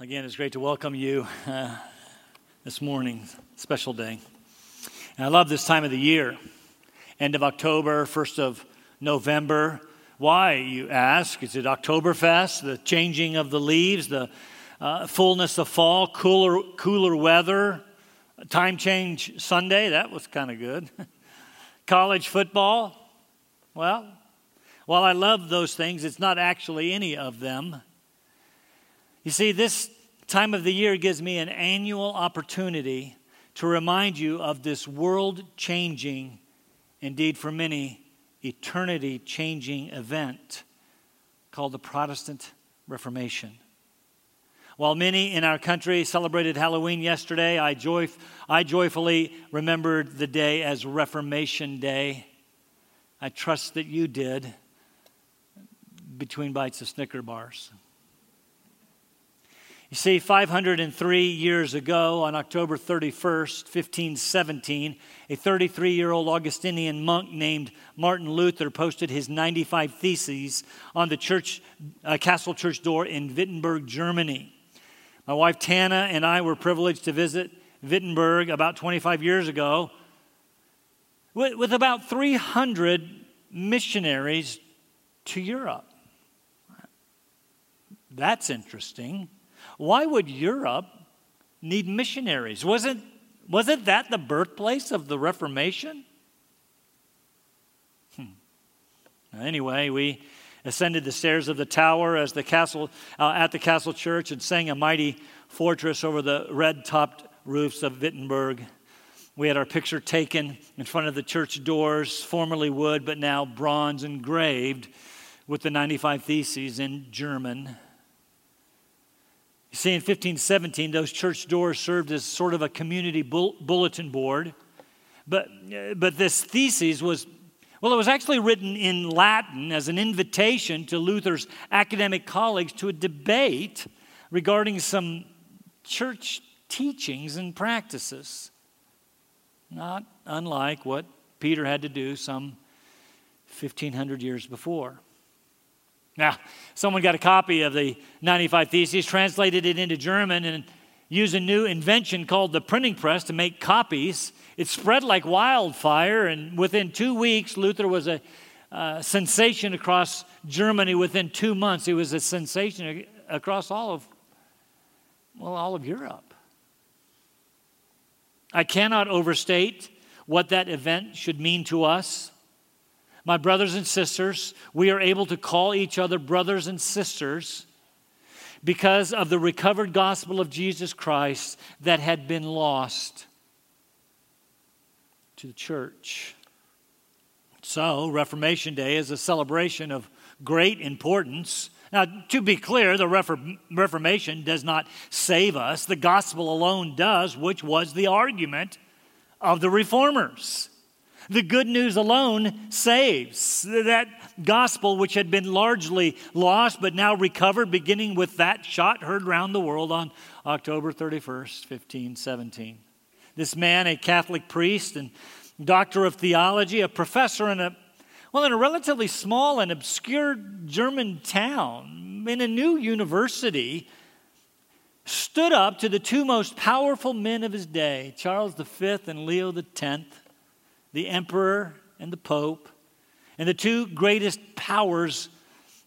Again, it's great to welcome you uh, this morning, special day. And I love this time of the year, end of October, 1st of November. Why, you ask? Is it Oktoberfest, the changing of the leaves, the uh, fullness of fall, cooler, cooler weather, time change Sunday? That was kind of good. College football? Well, while I love those things, it's not actually any of them. You see, this time of the year gives me an annual opportunity to remind you of this world changing, indeed for many, eternity changing event called the Protestant Reformation. While many in our country celebrated Halloween yesterday, I, I joyfully remembered the day as Reformation Day. I trust that you did between bites of Snicker bars. You see, 503 years ago, on October 31st, 1517, a 33 year old Augustinian monk named Martin Luther posted his 95 Theses on the church, uh, castle church door in Wittenberg, Germany. My wife Tana and I were privileged to visit Wittenberg about 25 years ago with, with about 300 missionaries to Europe. That's interesting. Why would Europe need missionaries? Wasn't, wasn't that the birthplace of the Reformation? Hmm. Anyway, we ascended the stairs of the tower as the castle, uh, at the castle church and sang a mighty fortress over the red topped roofs of Wittenberg. We had our picture taken in front of the church doors, formerly wood, but now bronze engraved with the 95 Theses in German. See, in 1517, those church doors served as sort of a community bulletin board. But, but this thesis was, well, it was actually written in Latin as an invitation to Luther's academic colleagues to a debate regarding some church teachings and practices. Not unlike what Peter had to do some 1500 years before. Now, someone got a copy of the 95 Theses, translated it into German, and used a new invention called the printing press to make copies. It spread like wildfire, and within two weeks, Luther was a uh, sensation across Germany. Within two months, he was a sensation across all of, well, all of Europe. I cannot overstate what that event should mean to us my brothers and sisters, we are able to call each other brothers and sisters because of the recovered gospel of Jesus Christ that had been lost to the church. So, Reformation Day is a celebration of great importance. Now, to be clear, the Reformation does not save us, the gospel alone does, which was the argument of the reformers. The good news alone saves. That gospel, which had been largely lost but now recovered, beginning with that shot heard round the world on October 31st, 1517. This man, a Catholic priest and doctor of theology, a professor in a well, in a relatively small and obscure German town, in a new university, stood up to the two most powerful men of his day, Charles V and Leo X, the emperor and the pope, and the two greatest powers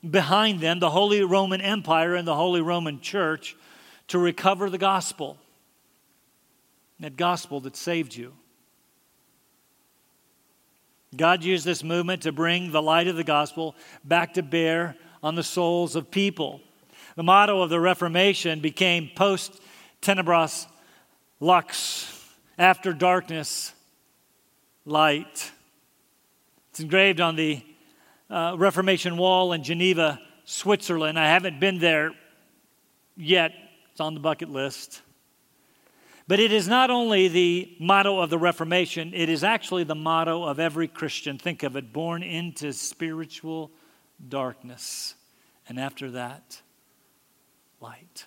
behind them, the Holy Roman Empire and the Holy Roman Church, to recover the gospel. That gospel that saved you. God used this movement to bring the light of the gospel back to bear on the souls of people. The motto of the Reformation became post tenebras lux, after darkness, light. It's engraved on the uh, Reformation wall in Geneva, Switzerland. I haven't been there yet, it's on the bucket list. But it is not only the motto of the Reformation, it is actually the motto of every Christian. Think of it born into spiritual darkness. And after that, light.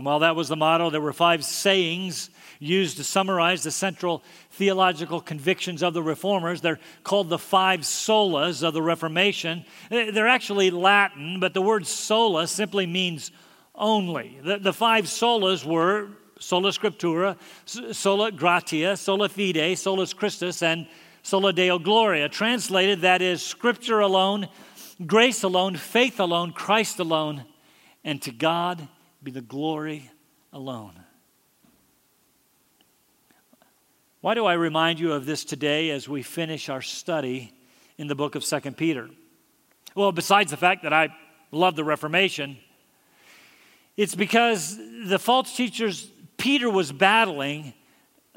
And while that was the motto, there were five sayings used to summarize the central theological convictions of the reformers. They're called the five solas of the Reformation. They're actually Latin, but the word sola simply means only. The, the five solas were sola scriptura, sola gratia, sola fide, solus Christus, and sola deo gloria. Translated, that is scripture alone, grace alone, faith alone, Christ alone, and to God be the glory alone. Why do I remind you of this today as we finish our study in the book of 2 Peter? Well, besides the fact that I love the Reformation, it's because the false teachers Peter was battling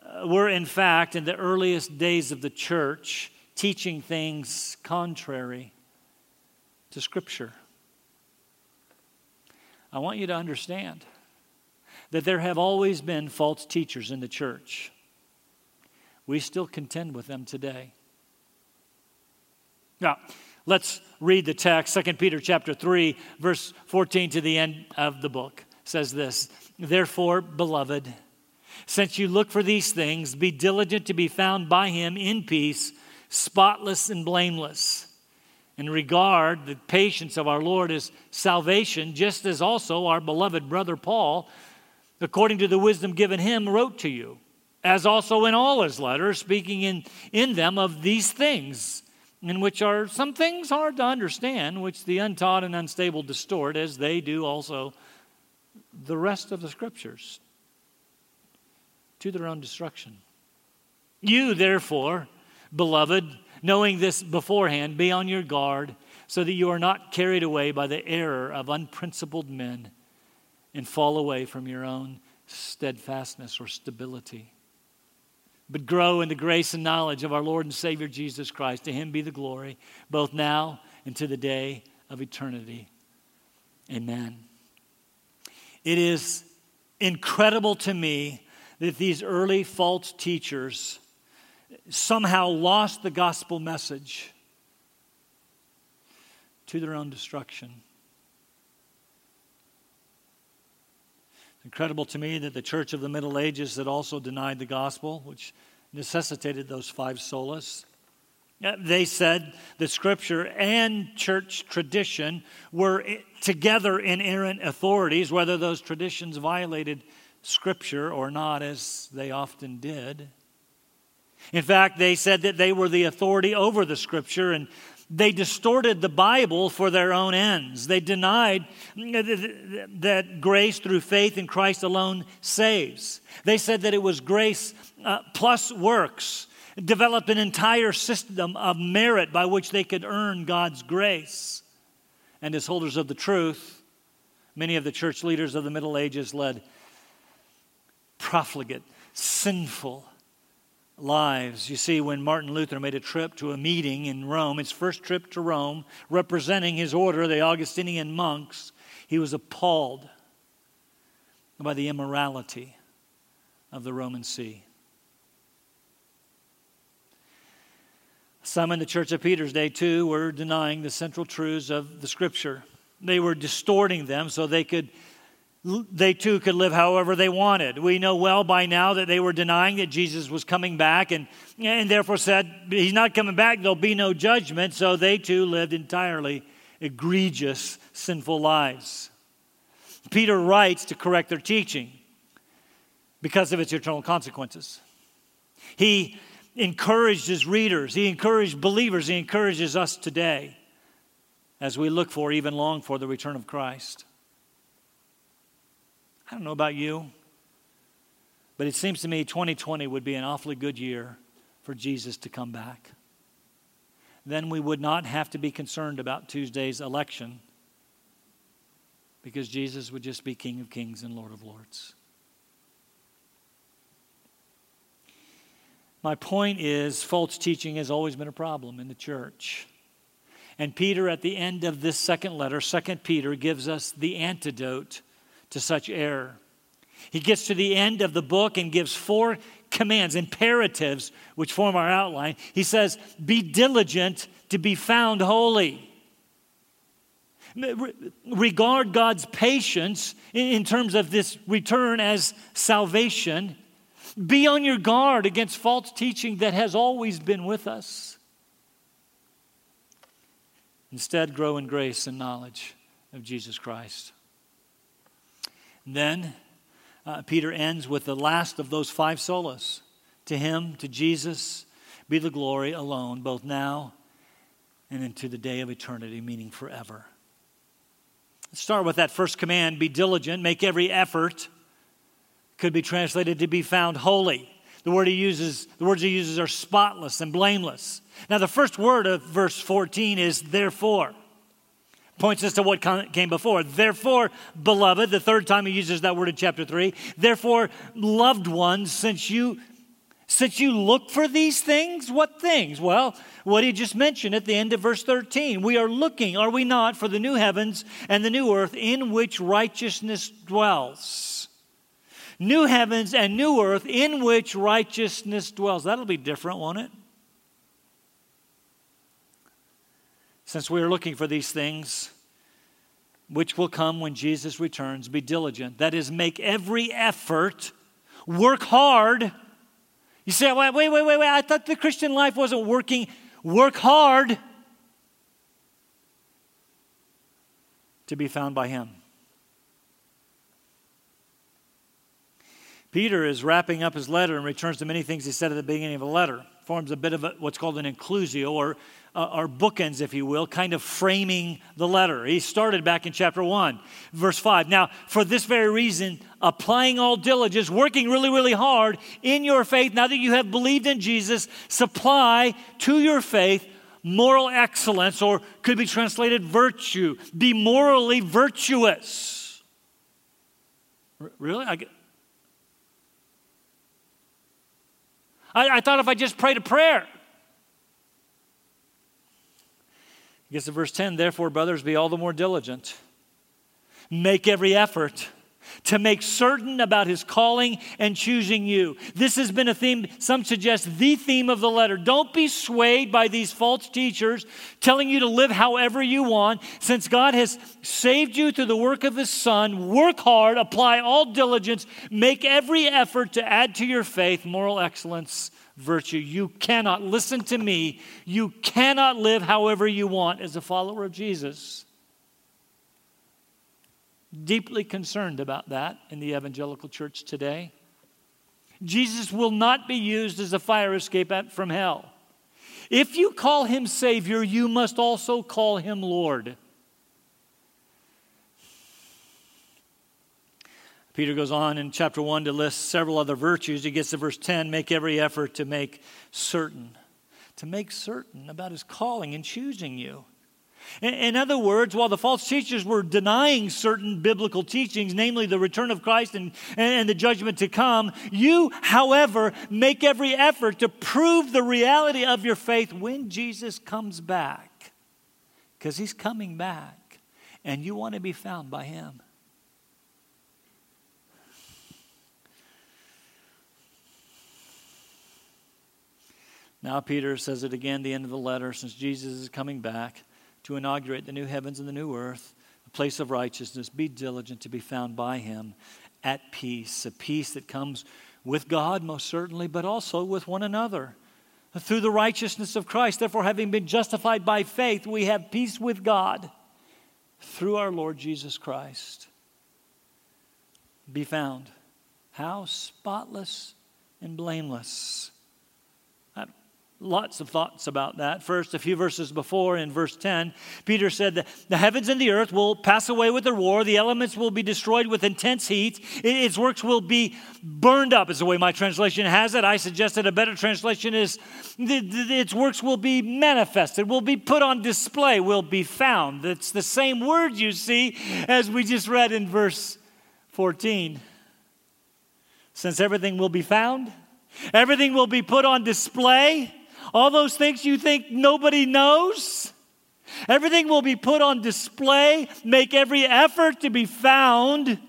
uh, were, in fact, in the earliest days of the church, teaching things contrary to Scripture. I want you to understand that there have always been false teachers in the church we still contend with them today. Now, let's read the text. 2 Peter chapter 3, verse 14 to the end of the book says this Therefore, beloved, since you look for these things, be diligent to be found by him in peace, spotless and blameless. And regard the patience of our Lord as salvation, just as also our beloved brother Paul, according to the wisdom given him, wrote to you as also in all his letters, speaking in, in them of these things, in which are some things hard to understand, which the untaught and unstable distort, as they do also the rest of the scriptures, to their own destruction. You, therefore, beloved, knowing this beforehand, be on your guard, so that you are not carried away by the error of unprincipled men and fall away from your own steadfastness or stability but grow in the grace and knowledge of our Lord and Savior Jesus Christ. To him be the glory, both now and to the day of eternity. Amen. It is incredible to me that these early false teachers somehow lost the gospel message to their own destruction. incredible to me that the church of the Middle Ages had also denied the gospel, which necessitated those five solas. Uh, they said the scripture and church tradition were together inerrant authorities, whether those traditions violated scripture or not, as they often did. In fact, they said that they were the authority over the scripture and they distorted the Bible for their own ends. They denied that grace through faith in Christ alone saves. They said that it was grace uh, plus works, developed an entire system of merit by which they could earn God's grace. And as holders of the truth, many of the church leaders of the Middle Ages led profligate, sinful, lives. You see, when Martin Luther made a trip to a meeting in Rome, his first trip to Rome, representing his order, the Augustinian monks, he was appalled by the immorality of the Roman See. Some in the Church of Peter's day, too, were denying the central truths of the Scripture. They were distorting them so they could they too could live however they wanted. We know well by now that they were denying that Jesus was coming back and, and therefore said, He's not coming back, there'll be no judgment. So they too lived entirely egregious, sinful lives. Peter writes to correct their teaching because of its eternal consequences. He encouraged his readers, he encouraged believers, he encourages us today as we look for, even long for, the return of Christ. I don't know about you, but it seems to me 2020 would be an awfully good year for Jesus to come back. Then we would not have to be concerned about Tuesday's election because Jesus would just be King of Kings and Lord of Lords. My point is, false teaching has always been a problem in the church. And Peter, at the end of this second letter, Second Peter, gives us the antidote to such error. He gets to the end of the book and gives four commands, imperatives, which form our outline. He says, Be diligent to be found holy. regard God's patience in terms of this return as salvation. Be on your guard against false teaching that has always been with us. Instead, grow in grace and knowledge of Jesus Christ. Then uh, Peter ends with the last of those five solas. To him, to Jesus, be the glory alone, both now and into the day of eternity, meaning forever. Let's start with that first command be diligent, make every effort. Could be translated to be found holy. The word he uses, the words he uses are spotless and blameless. Now, the first word of verse 14 is therefore. Points us to what came before. Therefore, beloved, the third time he uses that word in chapter 3. Therefore, loved ones, since you since you look for these things, what things? Well, what he just mentioned at the end of verse 13. We are looking, are we not, for the new heavens and the new earth in which righteousness dwells. New heavens and new earth in which righteousness dwells. That'll be different, won't it? Since we are looking for these things, which will come when Jesus returns, be diligent. That is, make every effort, work hard you say, wait, wait, wait, wait, I thought the Christian life wasn't working. Work hard to be found by Him. Peter is wrapping up his letter and returns to many things he said at the beginning of the letter. Forms a bit of a, what's called an inclusio, or, uh, or bookends, if you will, kind of framing the letter. He started back in chapter 1, verse 5. Now, for this very reason, applying all diligence, working really, really hard in your faith, now that you have believed in Jesus, supply to your faith moral excellence, or could be translated virtue. Be morally virtuous. R- really? I, I, I thought if I just prayed a prayer. He gets to verse 10 Therefore, brothers, be all the more diligent. Make every effort to make certain about his calling and choosing you. This has been a theme, some suggest the theme of the letter. Don't be swayed by these false teachers telling you to live however you want. Since God has saved you through the work of his Son, work hard, apply all diligence, make every effort to add to your faith moral excellence. Virtue. You cannot, listen to me, you cannot live however you want as a follower of Jesus deeply concerned about that in the evangelical church today. Jesus will not be used as a fire escape from hell. If you call him Savior, you must also call him Lord. Peter goes on in chapter 1 to list several other virtues. He gets to verse 10 make every effort to make certain, to make certain about his calling and choosing you. In other words, while the false teachers were denying certain biblical teachings, namely the return of Christ and, and the judgment to come, you, however, make every effort to prove the reality of your faith when Jesus comes back. Because he's coming back, and you want to be found by him. Now, Peter says it again, at the end of the letter, since Jesus is coming back to inaugurate the new heavens and the new earth, a place of righteousness. Be diligent to be found by Him at peace, a peace that comes with God, most certainly, but also with one another. Through the righteousness of Christ, therefore, having been justified by faith, we have peace with God through our Lord Jesus Christ. Be found. How? Spotless and blameless lots of thoughts about that. First, a few verses before, in verse 10, Peter said that the heavens and the earth will pass away with the roar, the elements will be destroyed with intense heat, its works will be burned up, is the way my translation has it. I suggested a better translation is its works will be manifested, will be put on display, will be found. It's the same word you see as we just read in verse 14. Since everything will be found, everything will be put on display all those things you think nobody knows. Everything will be put on display. Make every effort to be found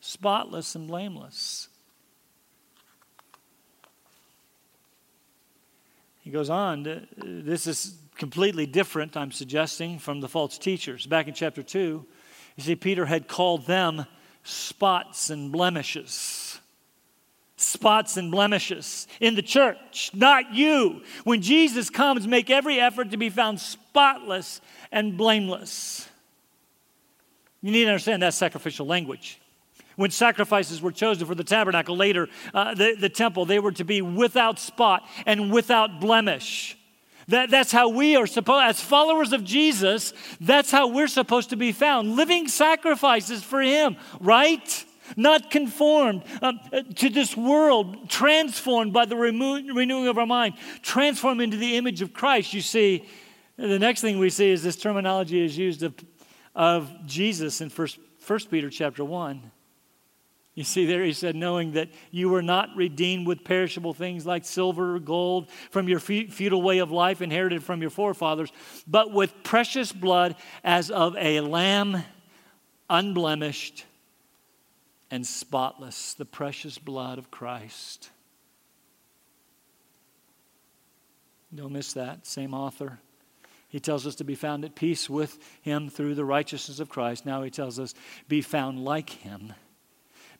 spotless and blameless. He goes on, this is completely different, I'm suggesting, from the false teachers. Back in chapter 2, you see, Peter had called them spots and blemishes. Spots and blemishes in the church, not you. When Jesus comes, make every effort to be found spotless and blameless. You need to understand that sacrificial language. When sacrifices were chosen for the tabernacle, later uh, the, the temple, they were to be without spot and without blemish. That, that's how we are supposed, as followers of Jesus, that's how we're supposed to be found. Living sacrifices for Him, right? Not conformed um, to this world, transformed by the remo- renewing of our mind, transformed into the image of Christ. You see, the next thing we see is this terminology is used of, of Jesus in First, First Peter chapter 1. You see, there he said, knowing that you were not redeemed with perishable things like silver or gold from your feudal way of life inherited from your forefathers, but with precious blood as of a lamb unblemished and spotless, the precious blood of Christ. Don't miss that. Same author. He tells us to be found at peace with him through the righteousness of Christ. Now he tells us, be found like him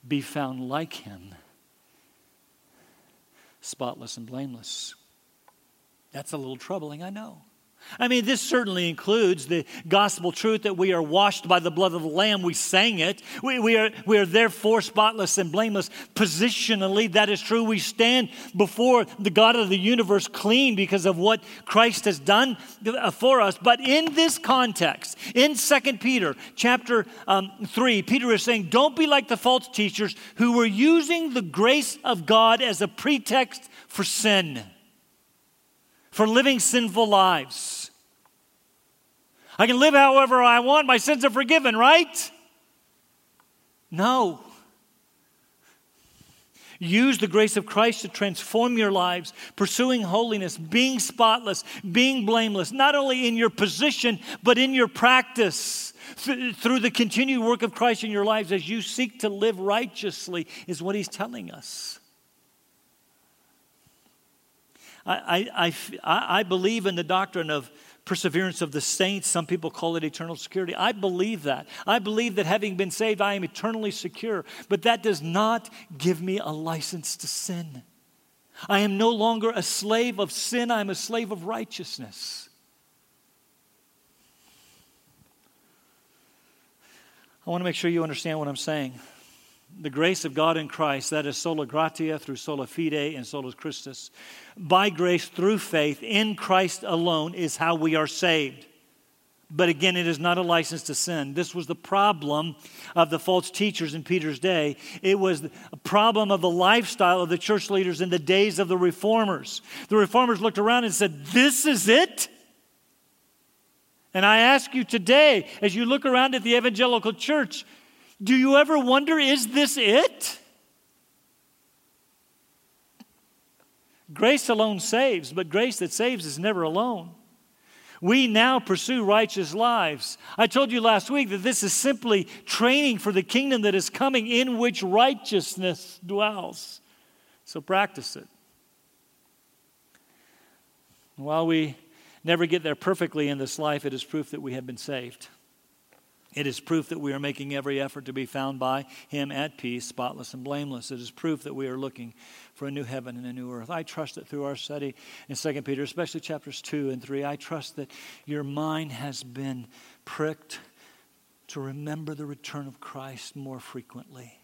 be found like him, spotless and blameless. That's a little troubling, I know. I mean, this certainly includes the gospel truth that we are washed by the blood of the Lamb. We sang it. We, we, are, we are therefore spotless and blameless. Positionally, that is true. We stand before the God of the universe clean because of what Christ has done for us. But in this context, in 2 Peter chapter um, 3, Peter is saying, Don't be like the false teachers who were using the grace of God as a pretext for sin for living sinful lives. I can live however I want, my sins are forgiven, right? No. Use the grace of Christ to transform your lives, pursuing holiness, being spotless, being blameless, not only in your position, but in your practice. through the continued work of Christ in your lives as you seek to live righteously, is what he's telling us. I, I, I, I believe in the doctrine of perseverance of the saints. Some people call it eternal security. I believe that. I believe that having been saved, I am eternally secure. But that does not give me a license to sin. I am no longer a slave of sin, I am a slave of righteousness. I want to make sure you understand what I'm saying the grace of God in Christ, that is sola gratia through sola fide and sola Christus, by grace through faith in Christ alone is how we are saved. But again, it is not a license to sin. This was the problem of the false teachers in Peter's day. It was a problem of the lifestyle of the church leaders in the days of the reformers. The reformers looked around and said, This is it? And I ask you today, as you look around at the evangelical church, do you ever wonder, is this it? Grace alone saves, but grace that saves is never alone. We now pursue righteous lives. I told you last week that this is simply training for the kingdom that is coming in which righteousness dwells. So practice it. While we never get there perfectly in this life, it is proof that we have been saved. It is proof that we are making every effort to be found by Him at peace, spotless and blameless. It is proof that we are looking for a new heaven and a new earth. I trust that through our study in 2 Peter, especially chapters 2 and 3, I trust that your mind has been pricked to remember the return of Christ more frequently.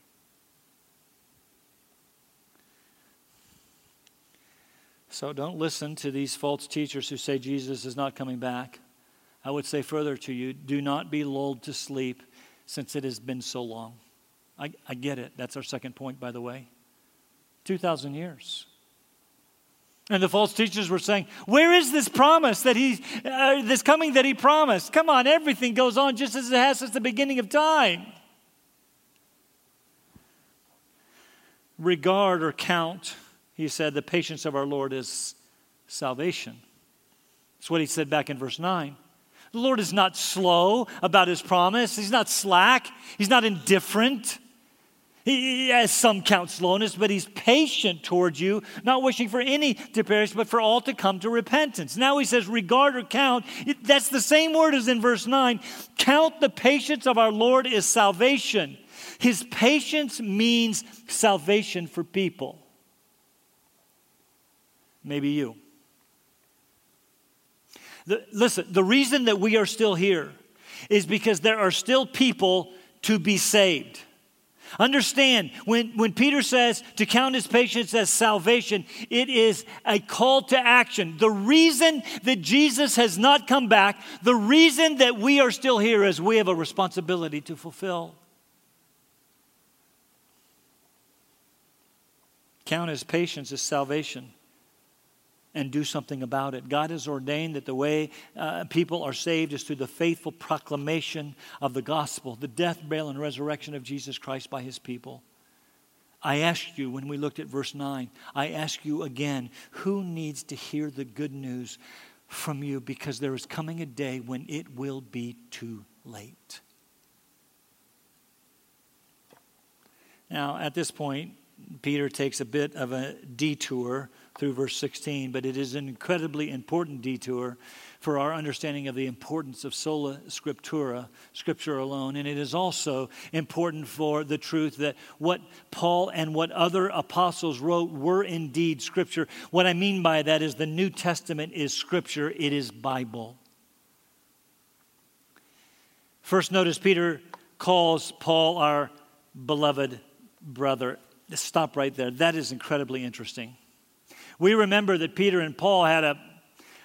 So don't listen to these false teachers who say Jesus is not coming back. I would say further to you do not be lulled to sleep since it has been so long. I, I get it. That's our second point, by the way. 2,000 years. And the false teachers were saying, Where is this promise that he, uh, this coming that he promised? Come on, everything goes on just as it has since the beginning of time. Regard or count, he said, the patience of our Lord is salvation. That's what he said back in verse 9. The Lord is not slow about his promise, he's not slack, he's not indifferent. He, has some count slowness, but he's patient towards you, not wishing for any to perish, but for all to come to repentance. Now he says, regard or count. That's the same word as in verse 9. Count the patience of our Lord is salvation. His patience means salvation for people. Maybe you. The, listen, the reason that we are still here is because there are still people to be saved. Understand, when, when Peter says to count his patience as salvation, it is a call to action. The reason that Jesus has not come back, the reason that we are still here is we have a responsibility to fulfill. Count his patience as salvation and do something about it. God has ordained that the way uh, people are saved is through the faithful proclamation of the gospel, the death, burial, and resurrection of Jesus Christ by his people. I asked you when we looked at verse 9, I ask you again, who needs to hear the good news from you? Because there is coming a day when it will be too late. Now, at this point, Peter takes a bit of a detour through verse 16, but it is an incredibly important detour for our understanding of the importance of sola scriptura, scripture alone. And it is also important for the truth that what Paul and what other apostles wrote were indeed scripture. What I mean by that is the New Testament is scripture, it is Bible. First, notice Peter calls Paul our beloved brother. Stop right there. That is incredibly interesting. We remember that Peter and Paul had a,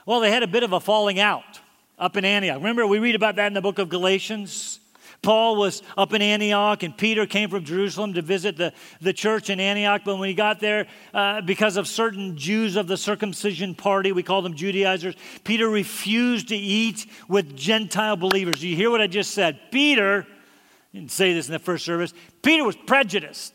well, they had a bit of a falling out up in Antioch. Remember, we read about that in the book of Galatians. Paul was up in Antioch, and Peter came from Jerusalem to visit the, the church in Antioch. But when he got there, uh, because of certain Jews of the circumcision party, we call them Judaizers, Peter refused to eat with Gentile believers. You hear what I just said? Peter, didn't say this in the first service, Peter was prejudiced.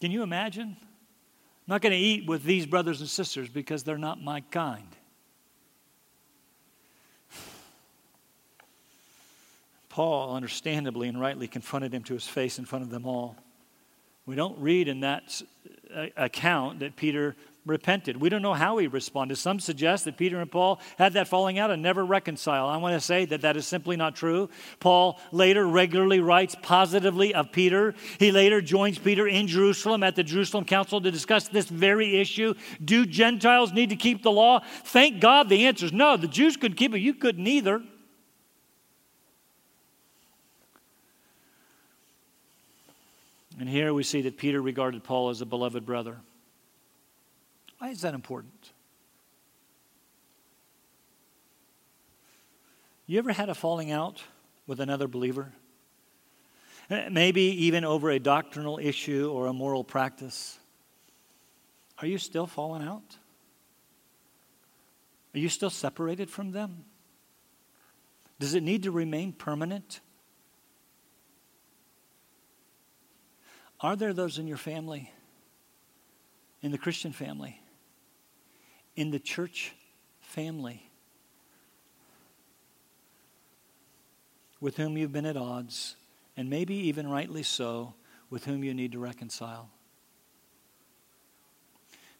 Can you imagine? I'm not going to eat with these brothers and sisters because they're not my kind. Paul, understandably and rightly, confronted him to his face in front of them all. We don't read in that uh, account that Peter repented. We don't know how he responded. Some suggest that Peter and Paul had that falling out and never reconciled. I want to say that that is simply not true. Paul later regularly writes positively of Peter. He later joins Peter in Jerusalem at the Jerusalem Council to discuss this very issue. Do Gentiles need to keep the law? Thank God the answer is no. The Jews could keep it, you couldn't either. And here we see that Peter regarded Paul as a beloved brother. Why is that important? You ever had a falling out with another believer? Eh, maybe even over a doctrinal issue or a moral practice. Are you still falling out? Are you still separated from them? Does it need to remain permanent? Are there those in your family, in the Christian family, in the church family with whom you've been at odds, and maybe even rightly so, with whom you need to reconcile?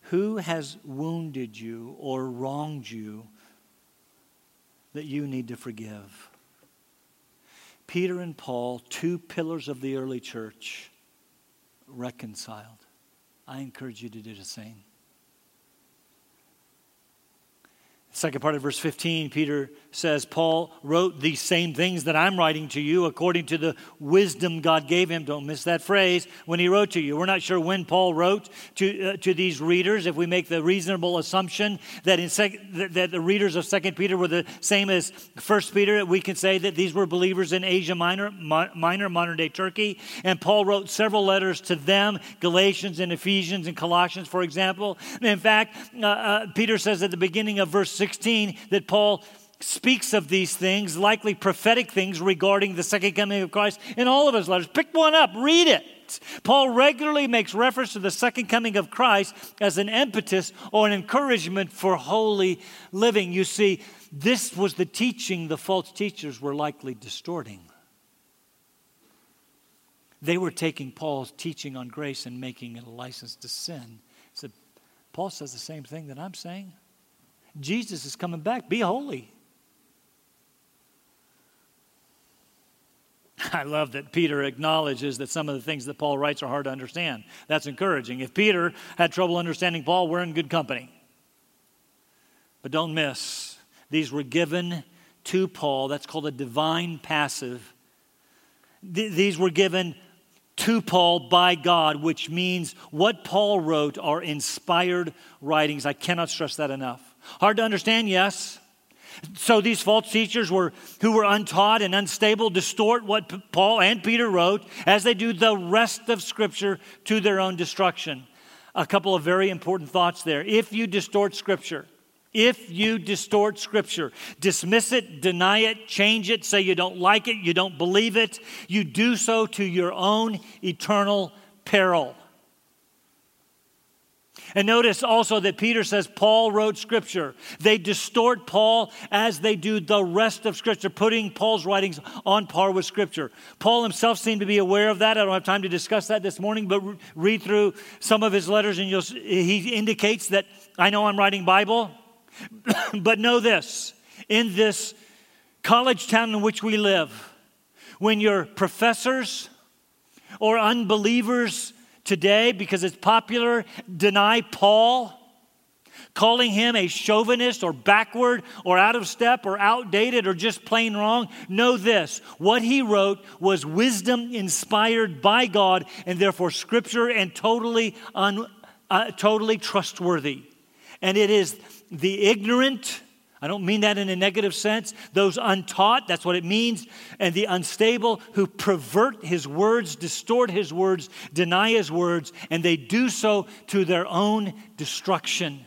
Who has wounded you or wronged you that you need to forgive? Peter and Paul, two pillars of the early church, reconciled. I encourage you to do the same. Second part of verse 15, Peter says, Paul wrote these same things that I'm writing to you according to the wisdom God gave him. Don't miss that phrase when he wrote to you. We're not sure when Paul wrote to, uh, to these readers. If we make the reasonable assumption that, in sec- that the readers of Second Peter were the same as First Peter, we can say that these were believers in Asia Minor, Minor, modern day Turkey. And Paul wrote several letters to them, Galatians and Ephesians and Colossians, for example. In fact, uh, uh, Peter says at the beginning of verse 16 that Paul speaks of these things, likely prophetic things regarding the second coming of Christ, in all of his letters. Pick one up, read it. Paul regularly makes reference to the second coming of Christ as an impetus or an encouragement for holy living. You see, this was the teaching the false teachers were likely distorting. They were taking Paul's teaching on grace and making it a license to sin. So Paul says the same thing that I'm saying. Jesus is coming back. Be holy. I love that Peter acknowledges that some of the things that Paul writes are hard to understand. That's encouraging. If Peter had trouble understanding Paul, we're in good company. But don't miss, these were given to Paul. That's called a divine passive. Th- these were given to Paul by God, which means what Paul wrote are inspired writings. I cannot stress that enough. Hard to understand, yes. So these false teachers were who were untaught and unstable distort what Paul and Peter wrote as they do the rest of scripture to their own destruction. A couple of very important thoughts there. If you distort scripture, if you distort scripture, dismiss it, deny it, change it, say you don't like it, you don't believe it, you do so to your own eternal peril. And notice also that Peter says Paul wrote Scripture. They distort Paul as they do the rest of Scripture, putting Paul's writings on par with Scripture. Paul himself seemed to be aware of that. I don't have time to discuss that this morning, but read through some of his letters and you'll—he indicates that I know I'm writing Bible, but know this in this college town in which we live, when your professors or unbelievers today because it's popular deny Paul, calling him a chauvinist or backward or out of step or outdated or just plain wrong. Know this what he wrote was wisdom inspired by God and therefore scripture and totally, un, uh, totally trustworthy. And it is the ignorant I don't mean that in a negative sense. Those untaught, that's what it means. And the unstable who pervert his words, distort his words, deny his words, and they do so to their own destruction.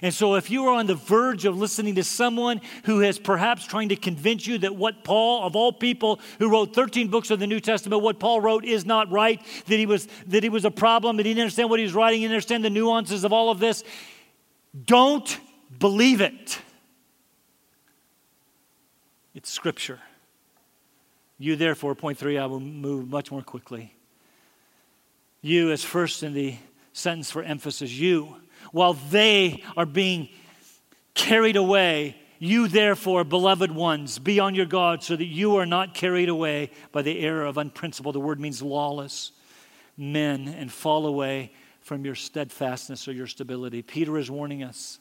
And so, if you are on the verge of listening to someone who is perhaps trying to convince you that what Paul, of all people who wrote 13 books of the New Testament, what Paul wrote is not right, that he was, that he was a problem, that he didn't understand what he was writing, he didn't understand the nuances of all of this, don't believe it. It's Scripture. You, therefore, point three, I will move much more quickly. You, as first in the sentence for emphasis, you, while they are being carried away, you, therefore, beloved ones, be on your guard so that you are not carried away by the error of unprincipled. The word means lawless men and fall away from your steadfastness or your stability. Peter is warning us.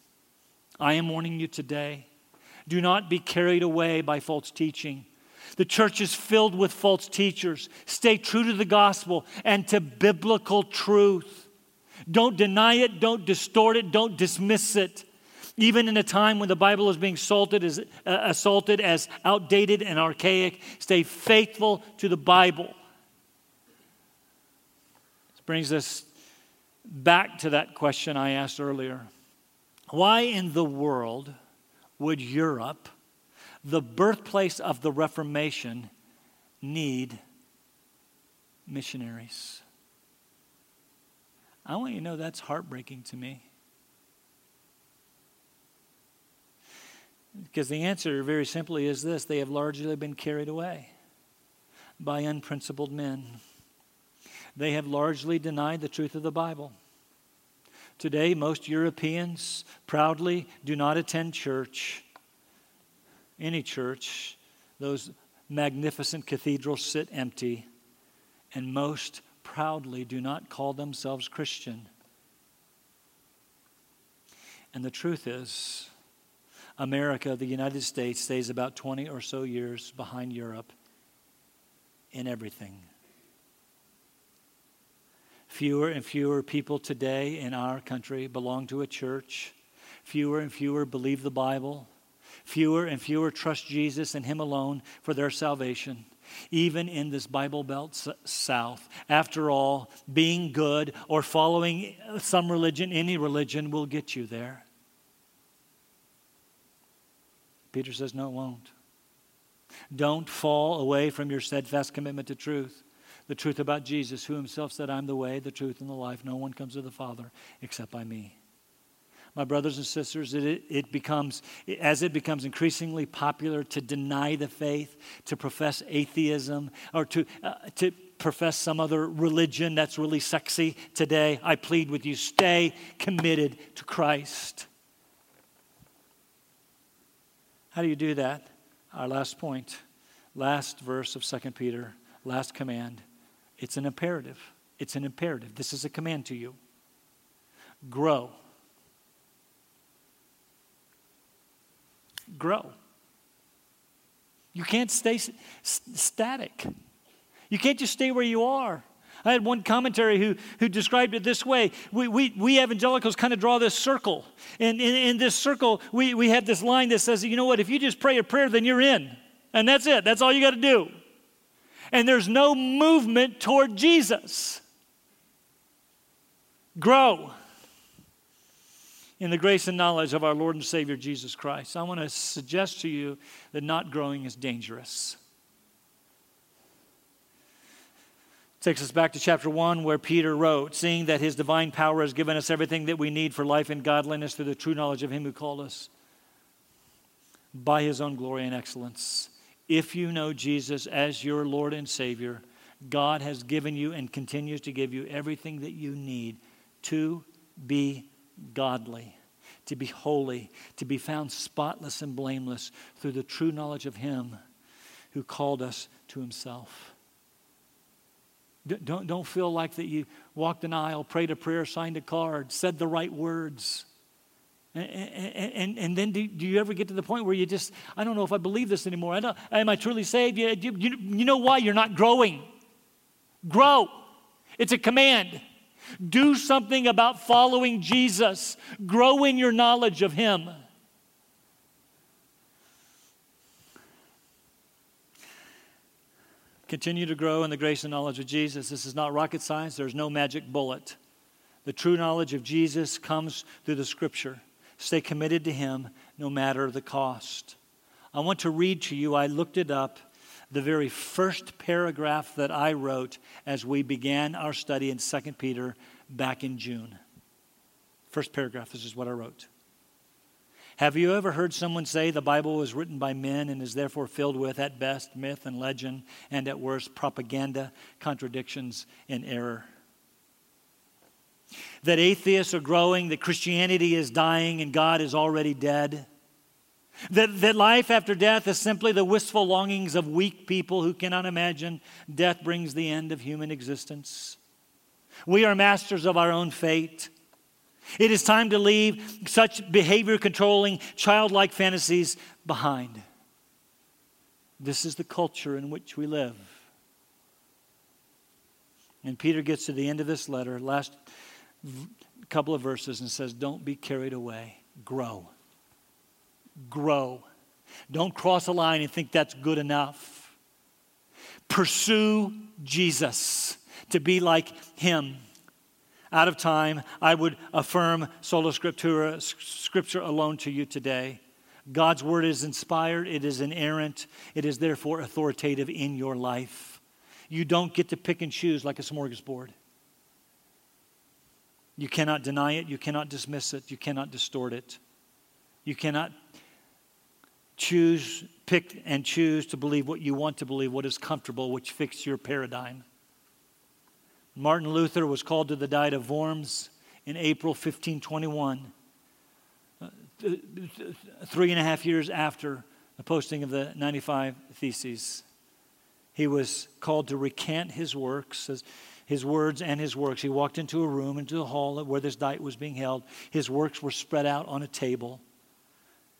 I am warning you today. Do not be carried away by false teaching. The church is filled with false teachers. Stay true to the gospel and to biblical truth. Don't deny it, don't distort it, don't dismiss it. Even in a time when the Bible is being assaulted as, uh, assaulted as outdated and archaic, stay faithful to the Bible. This brings us back to that question I asked earlier. Why in the world would Europe, the birthplace of the Reformation, need missionaries? I want you to know that's heartbreaking to me. Because the answer, very simply, is this they have largely been carried away by unprincipled men. They have largely denied the truth of the Bible. Today, most Europeans proudly do not attend church, any church. Those magnificent cathedrals sit empty, and most proudly do not call themselves Christian. And the truth is, America, the United States, stays about 20 or so years behind Europe in everything. Fewer and fewer people today in our country belong to a church. Fewer and fewer believe the Bible. Fewer and fewer trust Jesus and Him alone for their salvation, even in this Bible Belt South. After all, being good or following some religion, any religion, will get you there. Peter says, No, it won't. Don't fall away from your steadfast commitment to truth. The truth about Jesus, who himself said, I'm the way, the truth, and the life. No one comes to the Father except by me. My brothers and sisters, it, it becomes, as it becomes increasingly popular to deny the faith, to profess atheism, or to, uh, to profess some other religion that's really sexy today, I plead with you stay committed to Christ. How do you do that? Our last point, last verse of 2 Peter, last command. It's an imperative. It's an imperative. This is a command to you. Grow. Grow. You can't stay s- static. You can't just stay where you are. I had one commentary who, who described it this way. We, we, we evangelicals kind of draw this circle. And in, in this circle, we, we have this line that says, you know what, if you just pray a prayer, then you're in. And that's it. That's all you got to do. And there's no movement toward Jesus. Grow in the grace and knowledge of our Lord and Savior Jesus Christ. I want to suggest to you that not growing is dangerous. Takes us back to chapter 1 where Peter wrote, Seeing that his divine power has given us everything that we need for life and godliness through the true knowledge of him who called us by his own glory and excellence. If you know Jesus as your Lord and Savior, God has given you and continues to give you everything that you need to be godly, to be holy, to be found spotless and blameless through the true knowledge of him who called us to himself. Don't, don't feel like that you walked an aisle, prayed a prayer, signed a card, said the right words. And, and, and, then do, do, you ever get to the point where you just, I don't know if I believe this anymore. I don't, am I truly saved? You, you, you know why? You're not growing. Grow. It's a command. Do something about following Jesus. Grow in your knowledge of Him. Continue to grow in the grace and knowledge of Jesus. This is not rocket science, there's no magic bullet. The true knowledge of Jesus comes through the scripture. Stay committed to Him no matter the cost. I want to read to you, I looked it up, the very first paragraph that I wrote as we began our study in 2 Peter back in June. First paragraph, this is what I wrote. Have you ever heard someone say the Bible was written by men and is therefore filled with, at best, myth and legend, and at worst, propaganda, contradictions, and error? That atheists are growing, that Christianity is dying, and God is already dead? That, that life after death is simply the wistful longings of weak people who cannot imagine death brings the end of human existence? We are masters of our own fate. It is time to leave such behavior controlling, childlike fantasies behind. This is the culture in which we live. And Peter gets to the end of this letter, last couple of verses, and says, Don't be carried away. Grow. Grow. Don't cross a line and think that's good enough. Pursue Jesus to be like him out of time, I would affirm sola scriptura, scripture alone to you today. God's word is inspired, it is inerrant, it is therefore authoritative in your life. You don't get to pick and choose like a smorgasbord. You cannot deny it, you cannot dismiss it, you cannot distort it. You cannot choose, pick and choose to believe what you want to believe, what is comfortable, which fits your paradigm. Martin Luther was called to the Diet of Worms in April 1521, uh, three and a half years after the posting of the 95 Theses. He was called to recant his works, his words and his works. He walked into a room, into the hall where this diet was being held. His works were spread out on a table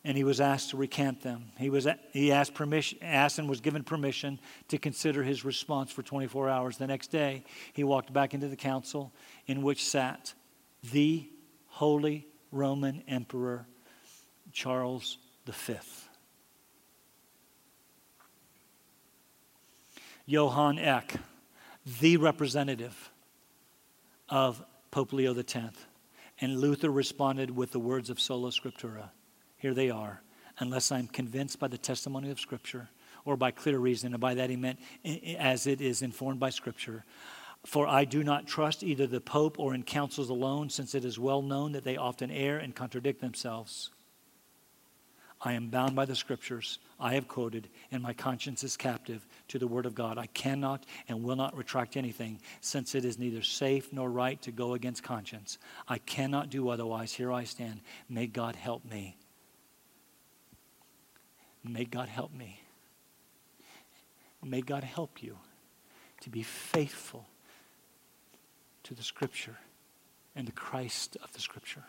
and he was asked to recant them. He, was, he asked, permission, asked and was given permission to consider his response for 24 hours. The next day, he walked back into the council in which sat the Holy Roman Emperor Charles V. Johann Eck, the representative of Pope Leo X. And Luther responded with the words of Sola Scriptura here they are unless I'm convinced by the testimony of Scripture or by clear reason. And by that he meant as it is informed by Scripture. For I do not trust either the Pope or in councils alone, since it is well known that they often err and contradict themselves. I am bound by the scriptures I have quoted, and my conscience is captive to the word of God. I cannot and will not retract anything, since it is neither safe nor right to go against conscience. I cannot do otherwise. Here I stand. May God help me. May God help me. May God help you to be faithful to the scripture and the Christ of the scripture.